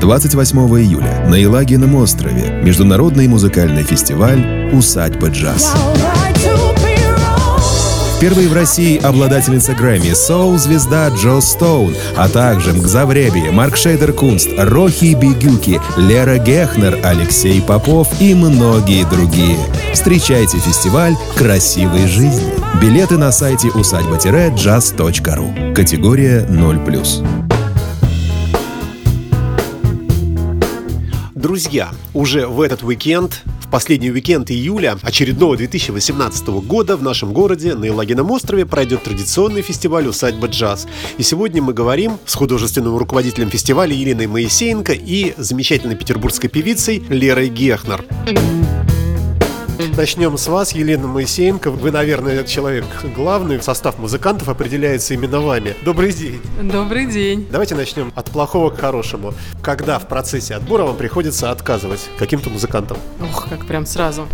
28 июля на Елагином острове Международный музыкальный фестиваль «Усадьба джаз». Первой в России обладательница Грэмми соул-звезда Джо Стоун, а также Мгзавреби, Марк Шейдер Кунст, Рохи Бигюки, Лера Гехнер, Алексей Попов и многие другие. Встречайте фестиваль «Красивой жизни». Билеты на сайте усадьба-jazz.ру. Категория 0+. Друзья, уже в этот уикенд последний уикенд июля очередного 2018 года в нашем городе на Елагином острове пройдет традиционный фестиваль «Усадьба джаз». И сегодня мы говорим с художественным руководителем фестиваля Еленой Моисеенко и замечательной петербургской певицей Лерой Гехнер. Начнем с вас, Елена Моисеенко. Вы, наверное, человек главный. Состав музыкантов определяется именно вами. Добрый день. Добрый день. Давайте начнем от плохого к хорошему. Когда в процессе отбора вам приходится отказывать каким-то музыкантам? Ох, как прям сразу.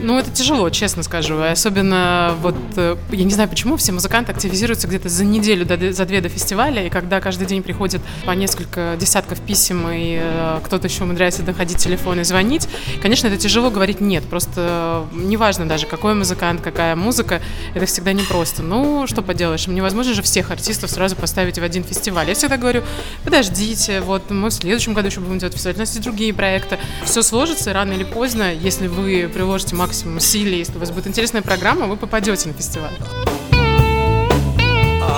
Ну, это тяжело, честно скажу. Особенно вот, э, я не знаю почему, все музыканты активизируются где-то за неделю, до, за две до фестиваля, и когда каждый день приходит по несколько десятков писем, и э, кто-то еще умудряется доходить телефон и звонить, конечно, это тяжело говорить «нет». Просто неважно даже, какой музыкант, какая музыка, это всегда непросто. Ну, что поделаешь, невозможно же всех артистов сразу поставить в один фестиваль. Я всегда говорю, подождите, вот мы в следующем году еще будем делать фестиваль, у нас есть другие проекты. Все сложится, рано или поздно, если вы приложите максимум усилий, если у вас будет интересная программа, вы попадете на фестиваль.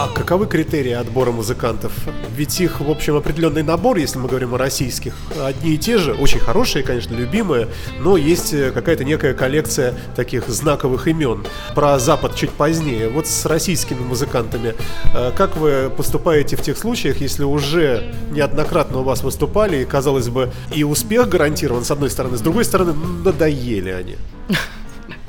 А каковы критерии отбора музыкантов? Ведь их, в общем, определенный набор, если мы говорим о российских, одни и те же, очень хорошие, конечно, любимые, но есть э, какая-то некая коллекция таких знаковых имен. Про Запад чуть позднее. Вот с российскими музыкантами, э, как вы поступаете в тех случаях, если уже неоднократно у вас выступали, и, казалось бы, и успех гарантирован, с одной стороны, с другой стороны, надоели они?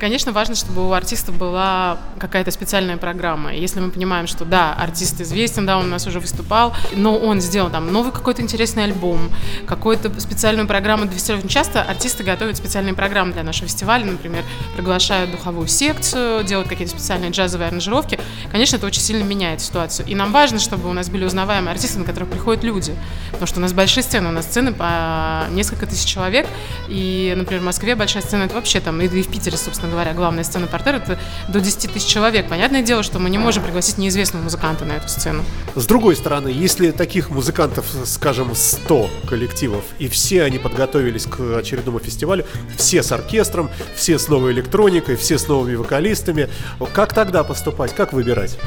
Конечно, важно, чтобы у артиста была какая-то специальная программа. Если мы понимаем, что да, артист известен, да, он у нас уже выступал, но он сделал там новый какой-то интересный альбом, какую-то специальную программу для фестиваля. Часто артисты готовят специальные программы для нашего фестиваля, например, приглашают духовую секцию, делают какие-то специальные джазовые аранжировки. Конечно, это очень сильно меняет ситуацию. И нам важно, чтобы у нас были узнаваемые артисты, на которых приходят люди. Потому что у нас большие сцены, у нас сцены по несколько тысяч человек. И, например, в Москве большая сцена, это вообще там, и в Питере, собственно говоря, главная сцена портер, это до 10 тысяч человек. Понятное дело, что мы не можем пригласить неизвестного музыканта на эту сцену. С другой стороны, если таких музыкантов, скажем, 100 коллективов, и все они подготовились к очередному фестивалю, все с оркестром, все с новой электроникой, все с новыми вокалистами, как тогда поступать, как выбирать?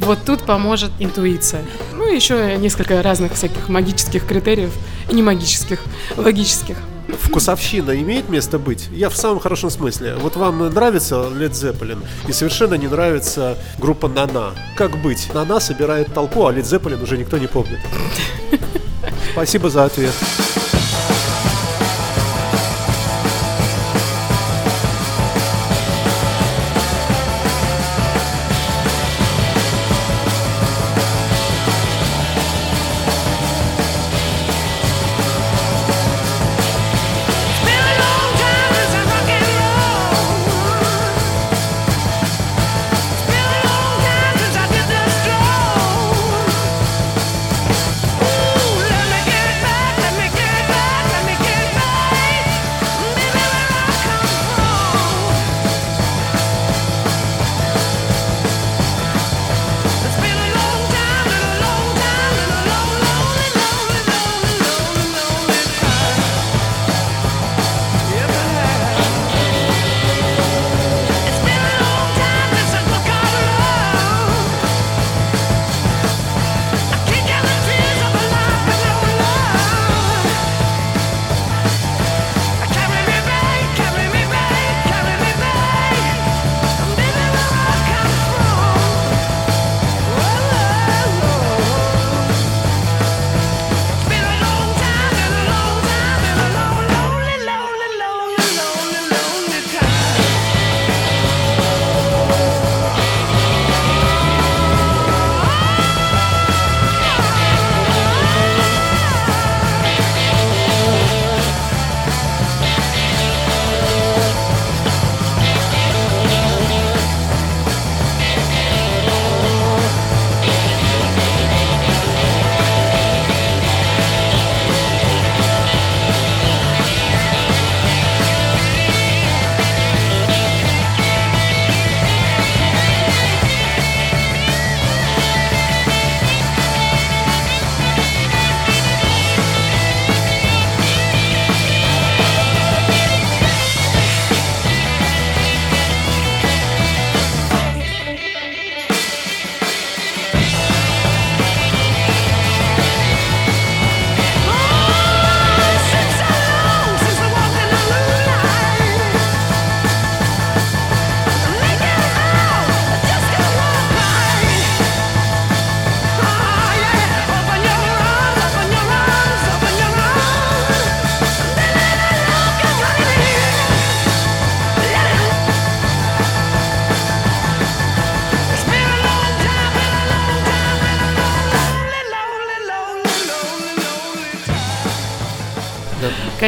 Вот тут поможет интуиция. Ну и еще несколько разных всяких магических критериев, и не магических, логических вкусовщина имеет место быть? Я в самом хорошем смысле. Вот вам нравится Led Zeppelin и совершенно не нравится группа Нана. Как быть? Нана собирает толпу, а Led Zeppelin уже никто не помнит. Спасибо за ответ.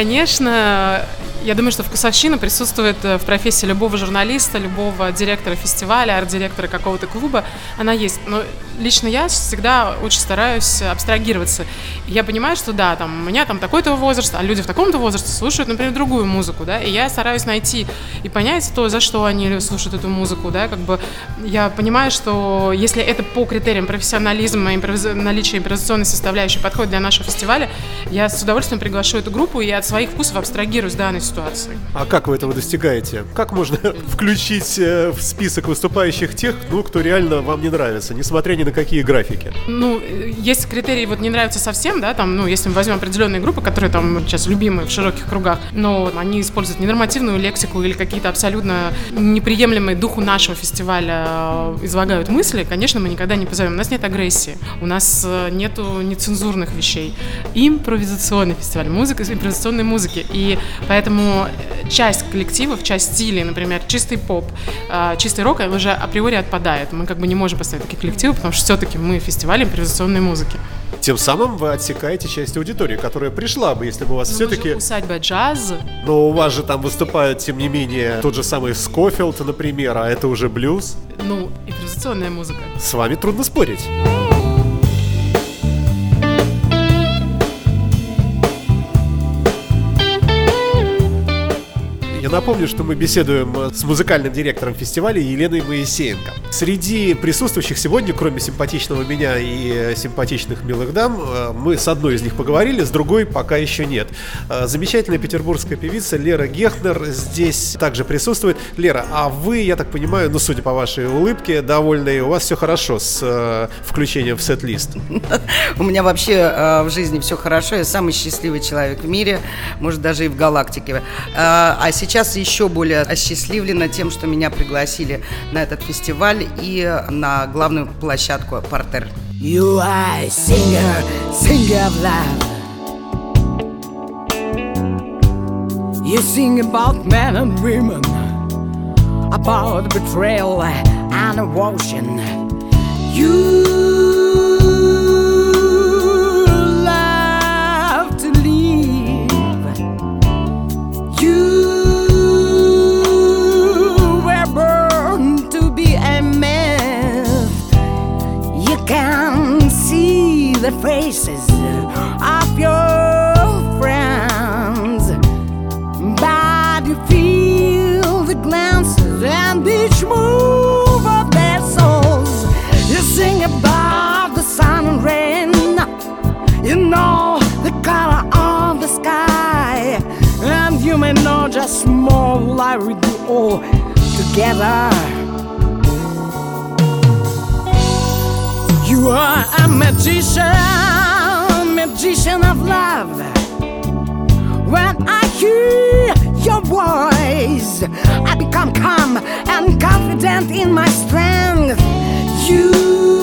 Конечно, я думаю, что вкусовщина присутствует э, в профессии любого журналиста, любого директора фестиваля, арт-директора какого-то клуба. Она есть. Но лично я всегда очень стараюсь абстрагироваться. Я понимаю, что да, там, у меня там такой-то возраст, а люди в таком-то возрасте слушают, например, другую музыку, да, и я стараюсь найти и понять то, за что они слушают эту музыку, да, как бы я понимаю, что если это по критериям профессионализма и наличия импровизационной составляющей подходит для нашего фестиваля, я с удовольствием приглашу эту группу и от своих вкусов абстрагируюсь данной ситуации. А как вы этого достигаете? Как можно включить э, в список выступающих тех, ну, кто реально вам не нравится, несмотря ни на какие графики? Ну, есть критерии, вот не нравится совсем, да, там, ну, если мы возьмем определенные группы, которые там сейчас любимые в широких кругах, но они используют ненормативную лексику или какие-то абсолютно неприемлемые духу нашего фестиваля э, излагают мысли, конечно, мы никогда не позовем. У нас нет агрессии, у нас э, нету нецензурных вещей. Импровизационный фестиваль, музыка, импровизационной музыки. И поэтому поэтому часть коллективов, часть стилей, например, чистый поп, а, чистый рок, уже априори отпадает. Мы как бы не можем поставить такие коллективы, потому что все-таки мы фестиваль импровизационной музыки. Тем самым вы отсекаете часть аудитории, которая пришла бы, если бы у вас все-таки... усадьба джаз. Но у вас же там выступает, тем не менее, тот же самый Скофилд, например, а это уже блюз. Ну, импровизационная музыка. С вами трудно спорить. Напомню, что мы беседуем э, с музыкальным директором фестиваля Еленой Моисеенко. Среди присутствующих сегодня, кроме симпатичного меня и э, симпатичных милых дам, э, мы с одной из них поговорили, с другой пока еще нет. Замечательная петербургская певица Лера Гехнер здесь также присутствует. Лера, а вы, я так понимаю, ну, судя по вашей улыбке, довольны, у вас все хорошо с включением в сет-лист? У меня вообще в жизни все хорошо, я самый счастливый человек в мире, может, даже и в галактике. А сейчас сейчас еще более осчастливлена тем, что меня пригласили на этот фестиваль и на главную площадку «Портер». You are singer, singer of love. You sing about men and women, about betrayal and devotion. You all together. You are a magician, magician of love. When I hear your voice, I become calm and confident in my strength. You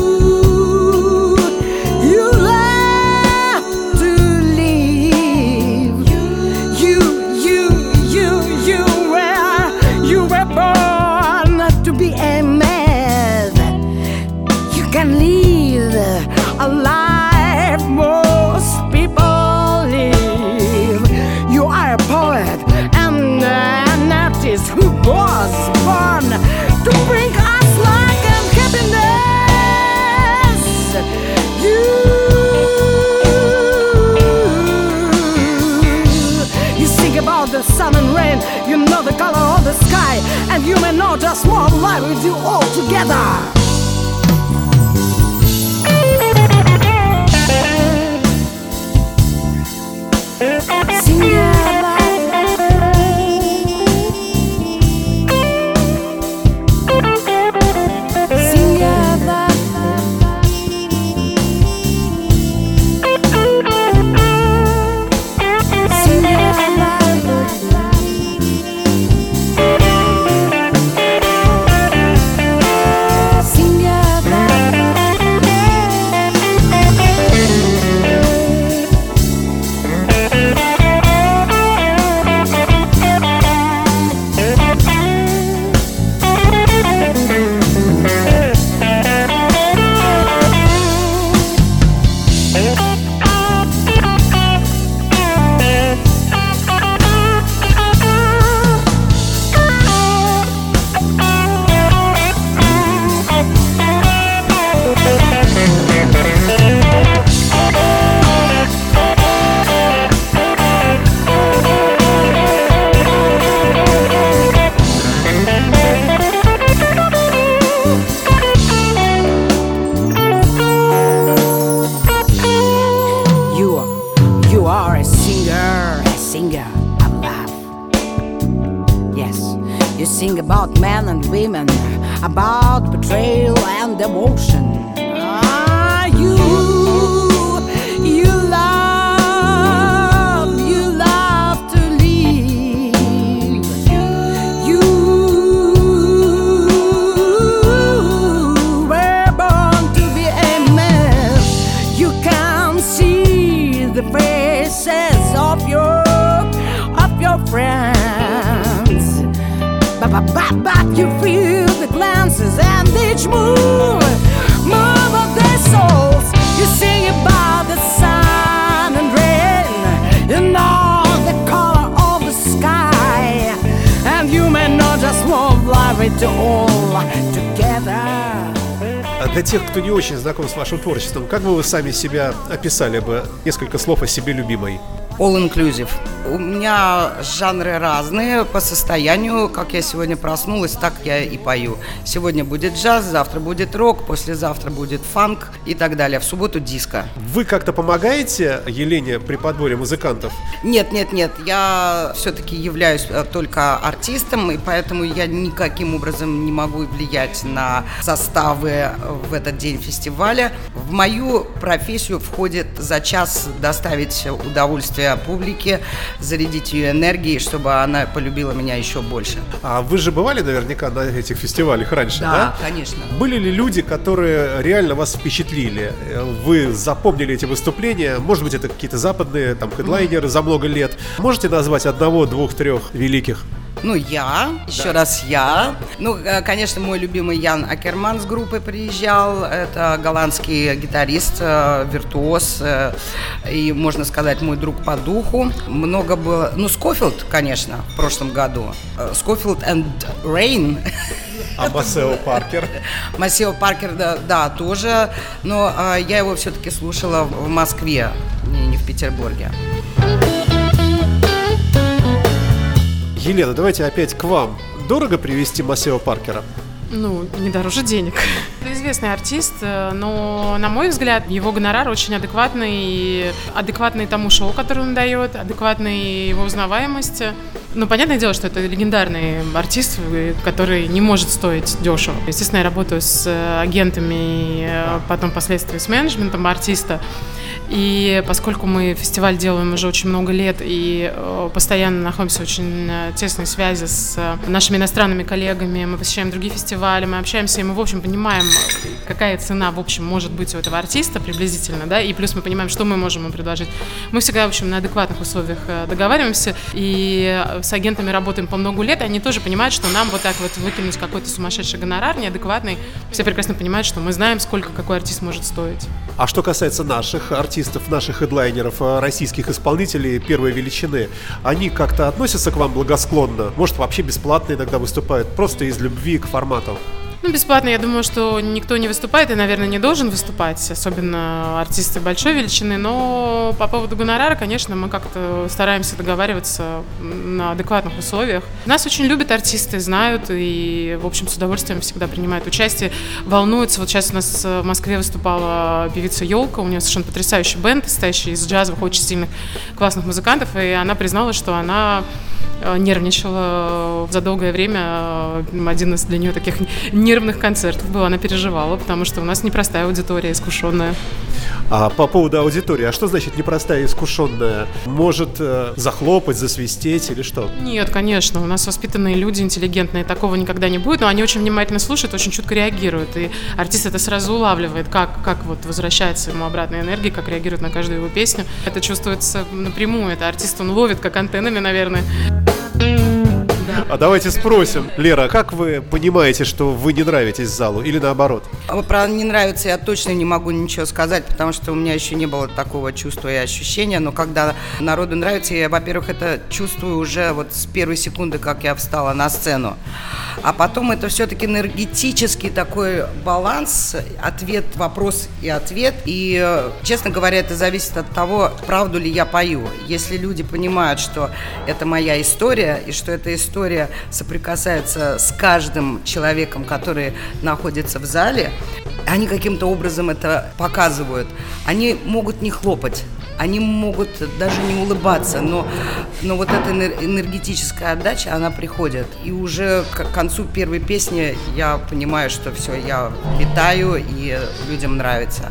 Just one life with you all together. Для тех, кто не очень знаком с вашим творчеством, как бы вы сами себя описали бы? Несколько слов о себе любимой? All inclusive. У меня жанры разные по состоянию. Как я сегодня проснулась, так я и пою. Сегодня будет джаз, завтра будет рок, послезавтра будет фанк и так далее. В субботу диско. Вы как-то помогаете Елене при подборе музыкантов? Нет, нет, нет, я все-таки являюсь э, только артистом, и поэтому я никаким образом не могу влиять на составы э, в этот день фестиваля. В мою профессию входит за час доставить удовольствие публике, зарядить ее энергией, чтобы она полюбила меня еще больше. А вы же бывали наверняка на этих фестивалях раньше, да? конечно. Были ли люди, которые реально вас впечатлили? Э, Вы запомнили эти выступления? Может быть, это какие-то западные там хедлайнеры за много лет? Можете назвать одного, двух, трех великих? Ну, я, еще раз я. Ну, э, конечно, мой любимый Ян Акерман с группой приезжал. Это голландский гитарист, э, виртуоз э, и, можно сказать, мой друг по духу. Много было... Ну, Скофилд, конечно, в прошлом году. Скофилд and Rain. А Масео Паркер? Масео Паркер, да, да, тоже. Но я его все-таки слушала в Москве, не в Петербурге. Елена, давайте опять к вам. Дорого привести Масео Паркера? Ну, не дороже денег. Это известный артист, э, но, на мой взгляд, его гонорар очень адекватный, и адекватный тому шоу, которое он дает, адекватный его узнаваемости. Ну, понятное дело, что это легендарный артист, э, который не может стоить дешево. Естественно, я работаю с э, агентами, потом впоследствии с менеджментом артиста. И поскольку мы фестиваль делаем уже очень много лет и э, постоянно находимся в очень э, тесной связи с э, нашими иностранными коллегами, мы посещаем другие фестивали, мы общаемся, и мы, в общем, понимаем, какая цена, в общем, может быть у этого артиста приблизительно, да, и плюс мы понимаем, что мы можем ему предложить. Мы всегда, в общем, на адекватных условиях договариваемся, и с агентами работаем по много лет, и они тоже понимают, что нам вот так вот выкинуть какой-то сумасшедший гонорар неадекватный, все прекрасно понимают, что мы знаем, сколько какой артист может стоить. А что касается наших артистов, наших хедлайнеров, э, российских исполнителей первой величины, они как-то относятся к вам благосклонно? Может, вообще бесплатно иногда выступают, просто из любви к формату? Ну, бесплатно, я думаю, что никто не выступает и, наверное, не должен выступать, особенно артисты большой величины, но по поводу гонорара, конечно, мы как-то стараемся договариваться на адекватных условиях. Нас очень любят артисты, знают и, в общем, с удовольствием всегда принимают участие, волнуются. Вот сейчас у нас в Москве выступала певица Елка, у нее совершенно потрясающий бенд, состоящий из джазовых, очень сильных, классных музыкантов, и она призналась, что она нервничала за долгое время. Э, Один из для нее таких нервных концертов был. Она переживала, потому что у нас непростая аудитория, искушенная. А по поводу аудитории, а что значит непростая искушенная? Может э, захлопать, засвистеть или что? Нет, конечно, у нас воспитанные люди, интеллигентные, такого никогда не будет, но они очень внимательно слушают, очень чутко реагируют, и артист это сразу улавливает, как, как вот возвращается ему обратная энергия, как реагирует на каждую его песню. Это чувствуется напрямую, это артист, он ловит как антеннами, наверное. А давайте спросим, Лера, как вы понимаете, что вы не нравитесь залу или наоборот? А Про не нравится я точно не могу ничего сказать, потому что у меня еще не было такого чувства и ощущения. Но когда народу нравится, я, во-первых, это чувствую уже вот с первой секунды, как я встала на сцену. А потом это все-таки энергетический такой баланс, ответ, вопрос и ответ. И, честно говоря, это зависит от того, правду ли я пою. Если люди понимают, что это моя история, и что эта история соприкасается с каждым человеком, который находится в зале, они каким-то образом это показывают. Они могут не хлопать, они могут даже не улыбаться, но, но вот эта энергетическая отдача, она приходит. И уже к концу первой песни я понимаю, что все, я летаю, и людям нравится.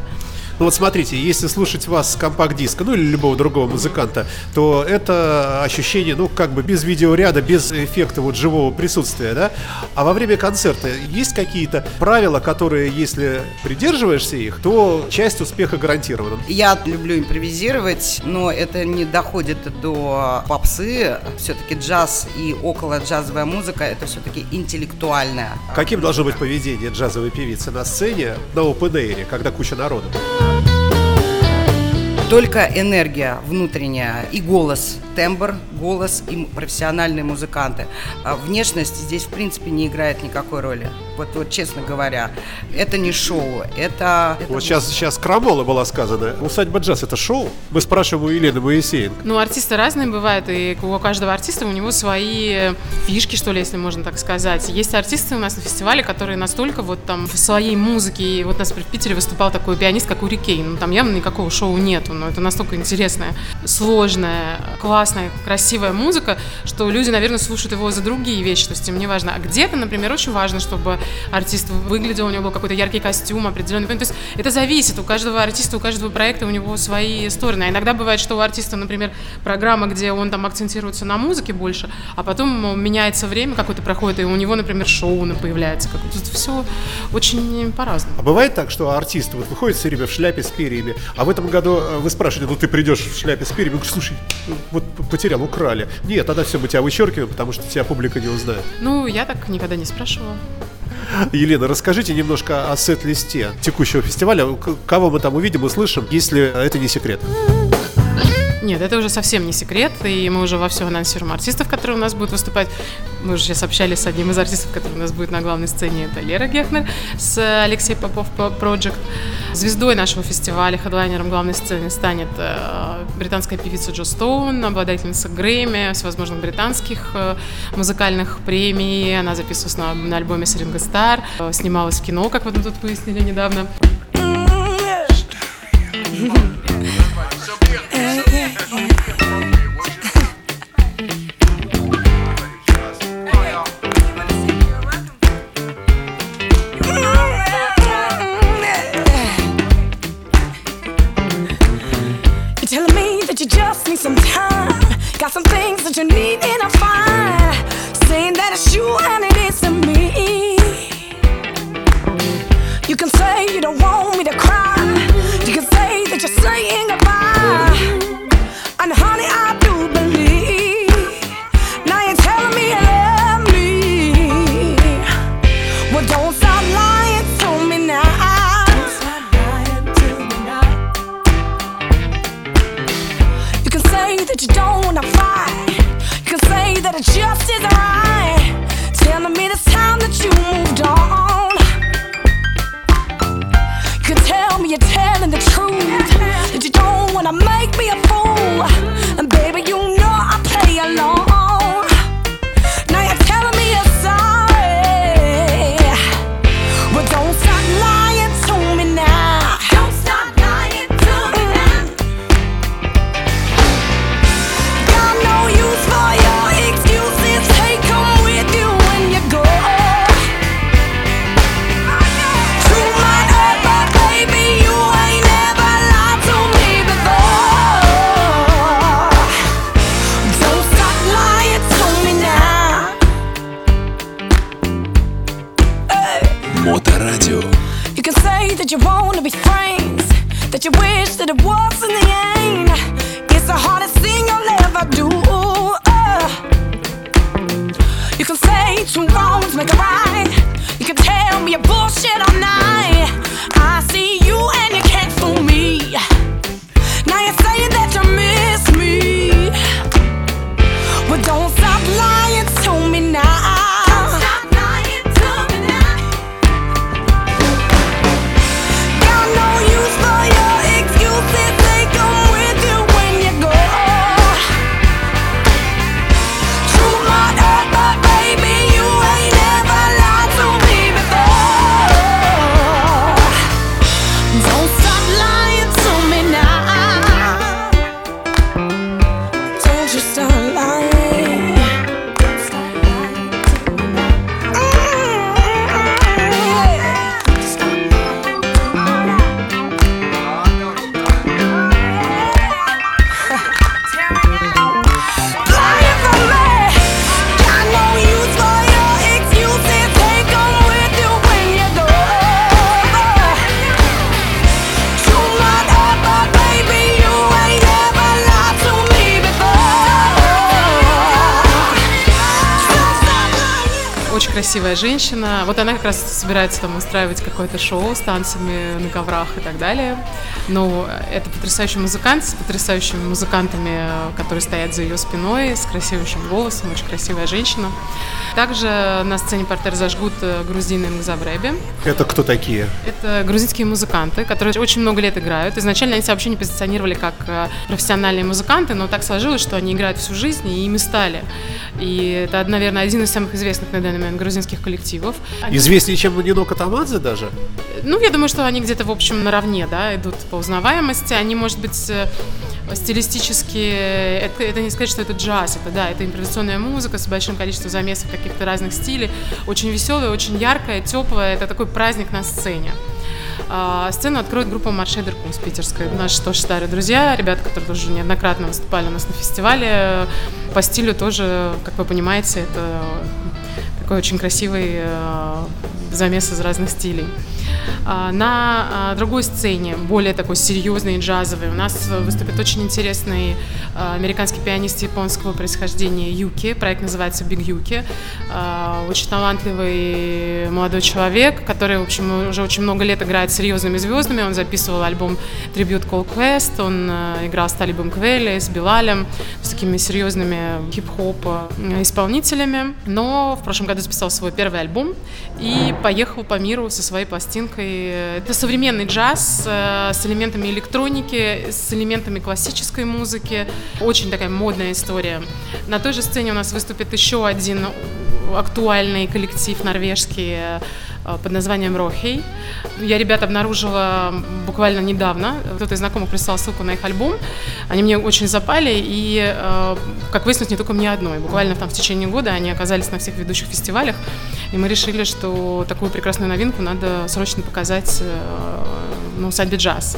Ну вот смотрите, если слушать вас с компакт-диска, ну или любого другого музыканта, то это ощущение, ну как бы без видеоряда, без эффекта вот живого присутствия, да? А во время концерта есть какие-то правила, которые, если придерживаешься их, то часть успеха гарантирована? Я люблю импровизировать, но это не доходит до попсы. Все-таки джаз и около джазовая музыка это все-таки интеллектуальная. Каким должно быть поведение джазовой певицы на сцене на open когда куча народу? Только энергия внутренняя и голос, тембр, голос и профессиональные музыканты. А внешность здесь, в принципе, не играет никакой роли. Вот, вот честно говоря, это не шоу, это... это вот сейчас, сейчас крамола была сказана. Усадьба джаз это шоу? Мы спрашиваем у Елены Моисеенко. Ну, артисты разные бывают, и у каждого артиста у него свои фишки, что ли, если можно так сказать. Есть артисты у нас на фестивале, которые настолько вот там в своей музыке, и вот у нас в Питере выступал такой пианист, как Урикей, ну там явно никакого шоу нету, но это настолько интересная, сложная, классная, красивая музыка, что люди, наверное, слушают его за другие вещи, то есть им не важно. А где-то, например, очень важно, чтобы артист выглядел, у него был какой-то яркий костюм, определенный. То есть это зависит, у каждого артиста, у каждого проекта у него свои стороны. А иногда бывает, что у артиста, например, программа, где он там акцентируется на музыке больше, а потом меняется время какое-то проходит, и у него, например, шоу появляется. Тут все очень по-разному. А бывает так, что артист вот выходит все время в шляпе с перьями, а в этом году э, вы спрашиваете, ну ты придешь в шляпе с перьями, говоришь, слушай, вот потерял, украли. Нет, тогда все, мы тебя вычеркиваем, потому что тебя публика не узнает. Ну, я так никогда не спрашивала. Елена, расскажите немножко о сет-листе текущего фестиваля. Кого мы там увидим, услышим, если это не секрет. Нет, это уже совсем не секрет, и мы уже во все анонсируем артистов, которые у нас будут выступать. Мы уже сейчас общались с одним из артистов, который у нас будет на главной сцене, это Лера Гехнер с Алексей Попов Project. Звездой нашего фестиваля, хедлайнером главной сцены станет э, британская певица Джо Стоун, обладательница Грэмми, всевозможных британских э, музыкальных премий. Она записывалась на, на альбоме Сринга Стар, э, снималась в кино, как вы тут выяснили недавно. that you need. Женщина. Вот она как раз собирается там устраивать какое-то шоу с танцами на коврах и так далее. Но это потрясающий музыкант с потрясающими музыкантами, которые стоят за ее спиной, с красивейшим голосом, очень красивая женщина. Также на сцене портер зажгут грузины Мгзавреби. Это кто такие? Это грузинские музыканты, которые очень много лет играют. Изначально они себя вообще не позиционировали как э, профессиональные музыканты, но так сложилось, что они играют всю жизнь и ими стали. И это, наверное, один из самых известных на данный момент грузинских коллективов. Они- Известнее, чем Нино Катамадзе даже? ну, я думаю, что они где-то, в общем, наравне, да, идут по узнаваемости. Они, может быть, э, стилистически, это, это не сказать, что это джаз, это, да, это импровизационная музыка с большим количеством замесов каких-то разных стилей, очень веселая, очень яркая, теплая, это такой праздник на сцене. А, Сцену откроет группа Маршедер Кунс питерская. Наши тоже старые друзья, ребята, которые тоже неоднократно выступали у нас на фестивале. По стилю тоже, как вы понимаете, это такой очень красивый э, замес из разных стилей. А, На а, другой сцене, более такой серьезный и джазовый, у нас выступит очень интересный а, американский пианист японского происхождения Юки. Проект называется Big Юки. Очень талантливый молодой человек, который, в общем, уже очень много лет играет с серьезными звездами. Он записывал альбом Tribute Call Quest, он играл с Талибом Квелли, с Билалем, с такими серьезными хип-хоп исполнителями. Но в прошлом году записал свой первый альбом и поехал по миру со своей пластинкой. Это современный джаз э, с элементами электроники, с элементами классической музыки. Очень такая модная история. На той же сцене у нас выступит еще один актуальный коллектив норвежский под названием Рохей. Я ребят обнаружила буквально недавно. Кто-то из знакомых прислал ссылку на их альбом. Они мне очень запали, и, э, как выяснилось, не только мне одной. Буквально там в течение года они оказались на всех ведущих фестивалях, и мы решили, что такую прекрасную новинку надо срочно показать э, на усадьбе джаз.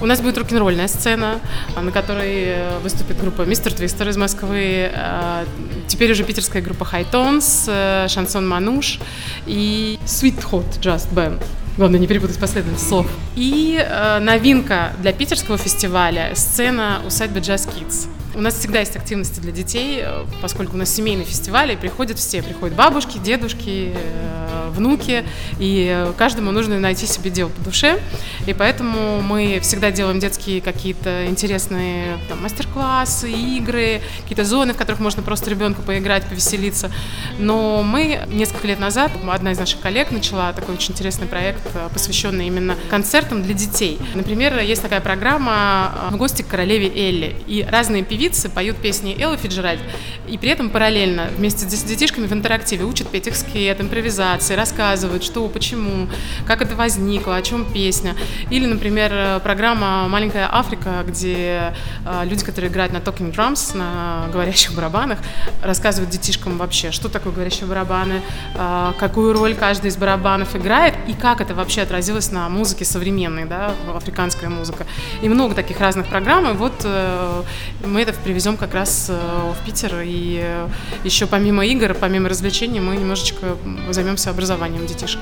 У нас будет рок-н-ролльная сцена, на которой э, выступит группа Мистер Твистер из Москвы, э, теперь уже питерская группа э, Шансон Мануш и Sweet Hot Just Band. Главное не перепутать последовательность слов. И э, новинка для питерского фестиваля – сцена усадьбы Jazz Kids. У нас всегда есть активности для детей, э, поскольку у нас семейный фестиваль, и приходят все. Приходят бабушки, дедушки, э, внуки, и каждому нужно найти себе дело по душе. И поэтому мы всегда делаем детские какие-то интересные там, мастер-классы, игры, какие-то зоны, в которых можно просто ребенку поиграть, повеселиться. Но мы несколько лет назад, одна из наших коллег начала такой очень интересный проект, э, посвященный именно концертам для детей. Например, есть такая программа «В гости к королеве Элли». И разные певицы поют песни Эллы Фиджеральд, и при этом параллельно вместе с детишками в интерактиве учат петь их скет, импровизации, рассказывают, что, почему, как это возникло, о чем песня. Или, например, программа «Маленькая Африка», где э, люди, которые играют на talking drums, на говорящих барабанах, рассказывают детишкам вообще, что такое говорящие барабаны, э, какую роль каждый из барабанов играет и как это вообще отразилось на музыке современной, да, африканская музыка. И много таких разных программ, и вот э, мы это привезем как раз э, в Питер, и э, еще помимо игр, помимо развлечений, мы немножечко займемся образованием детишек.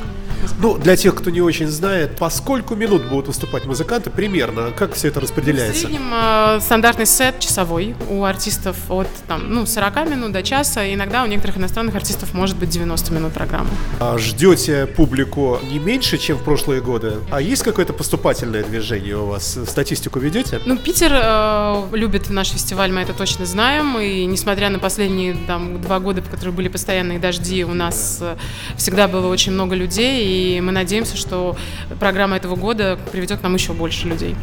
Ну, для тех, кто не очень знает, по сколько минут будут выступать музыканты примерно? Как все это В распределяется? среднем э, стандартный сет часовой у артистов от там, ну, 40 минут до часа. Иногда у некоторых иностранных артистов может быть 90 минут программы. А Ждете публику не меньше, чем в прошлые годы? А есть какое-то поступательное движение у вас? Статистику ведете? Ну, Питер э, любит наш фестиваль, мы это точно знаем. И несмотря на последние там, два года, в которых были постоянные дожди, у нас э, всегда было очень много людей. И мы надеемся, что программа этого года приведет к нам еще больше людей.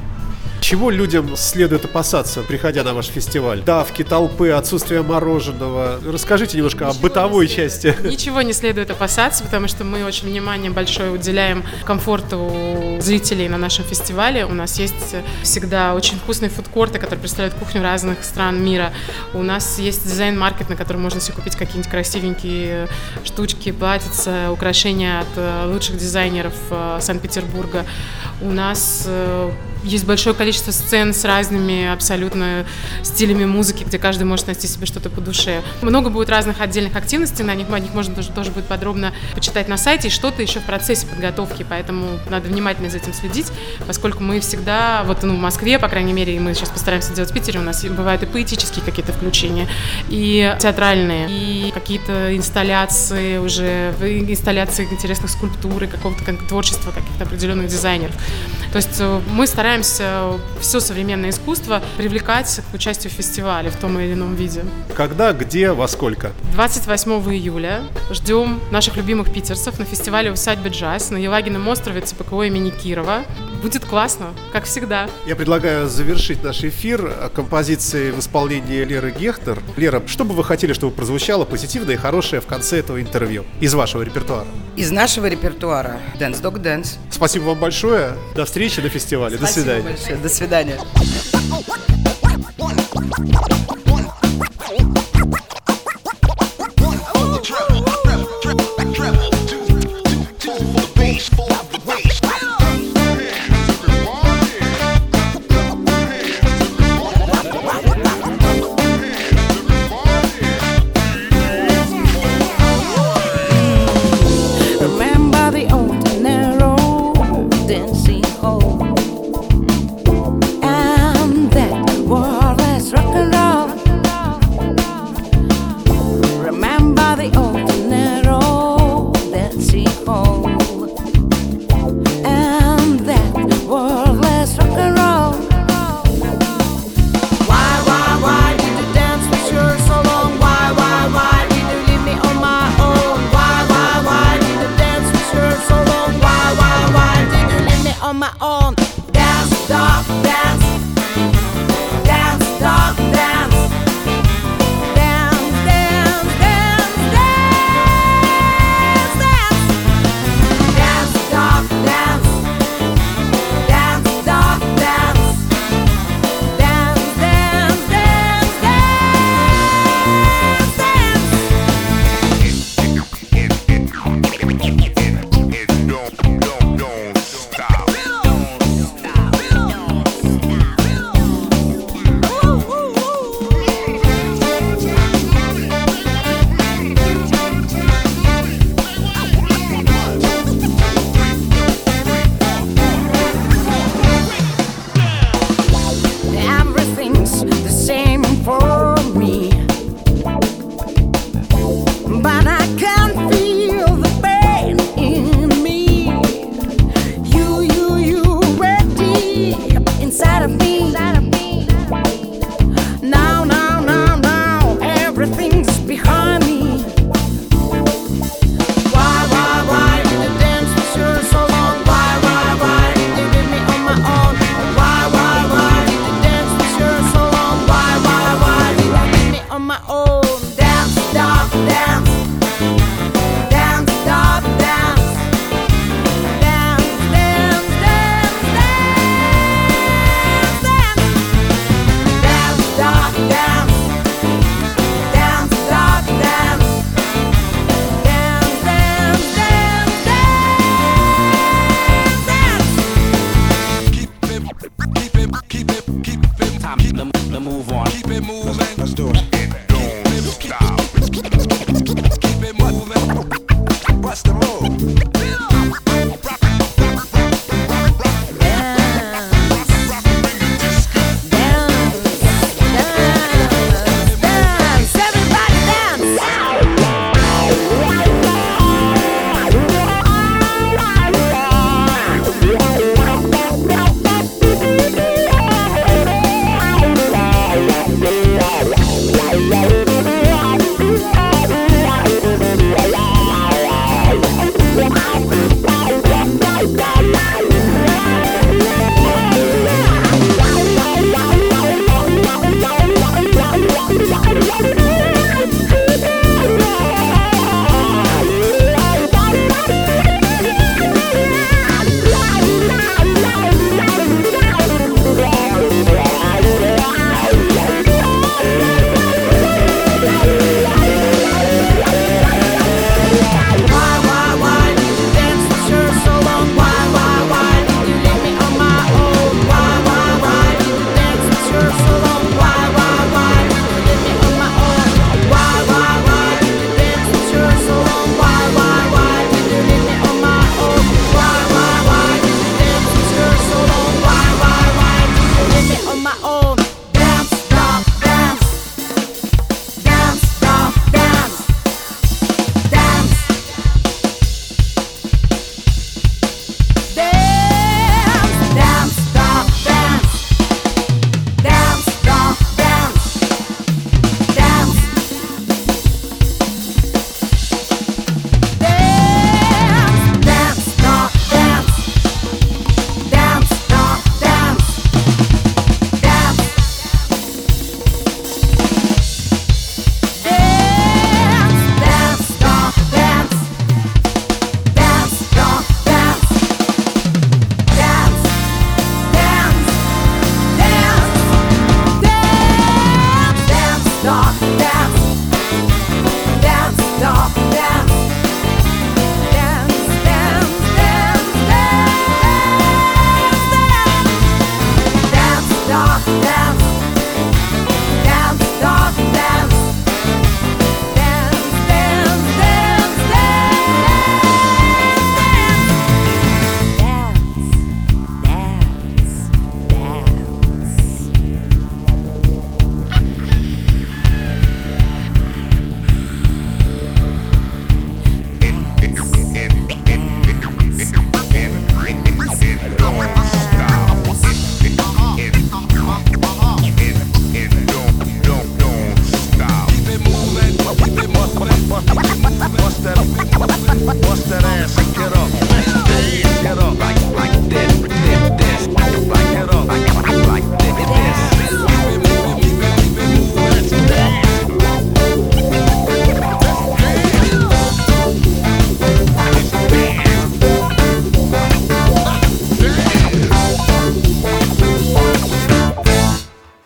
Чего людям следует опасаться, приходя на ваш фестиваль? Давки, толпы, отсутствие мороженого. Расскажите немножко о бытовой части. Ничего не следует опасаться, потому что мы очень внимание большое уделяем комфорту зрителей на нашем фестивале. У нас есть всегда очень вкусные фудкорты, которые представляют кухню разных стран мира. У нас есть дизайн-маркет, на котором можно себе купить какие-нибудь красивенькие штучки, платьица, украшения от э, лучших дизайнеров э, Санкт-Петербурга. У нас э, есть большое количество сцен с разными абсолютно стилями музыки, где каждый может найти себе что-то по душе. Много будет разных отдельных активностей, на них, о них можно тоже, тоже будет подробно почитать на сайте, и что-то еще в процессе подготовки, поэтому надо внимательно за этим следить, поскольку мы всегда, вот ну, в Москве, по крайней мере, и мы сейчас постараемся делать в Питере, у нас бывают и поэтические какие-то включения, и театральные, и какие-то инсталляции уже, инсталляции интересных скульптур и какого-то творчества каких-то определенных дизайнеров. То есть э, мы стараемся все современное искусство привлекать к участию в фестивале в том или ином виде. Когда, где, во сколько? 28 июля ждем наших любимых питерцев на фестивале «Усадьба джаз» на Елагином острове ЦПКО имени Кирова. Будет классно, как всегда. Я предлагаю завершить наш эфир композицией в исполнении Леры Гехтер. Лера, что бы вы хотели, чтобы прозвучало позитивное и хорошее в конце этого интервью из вашего репертуара? Из нашего репертуара Dance Dog Dance. Спасибо вам большое. До встречи на фестивале. Спасибо До свидания. большое. До свидания. stop dancing.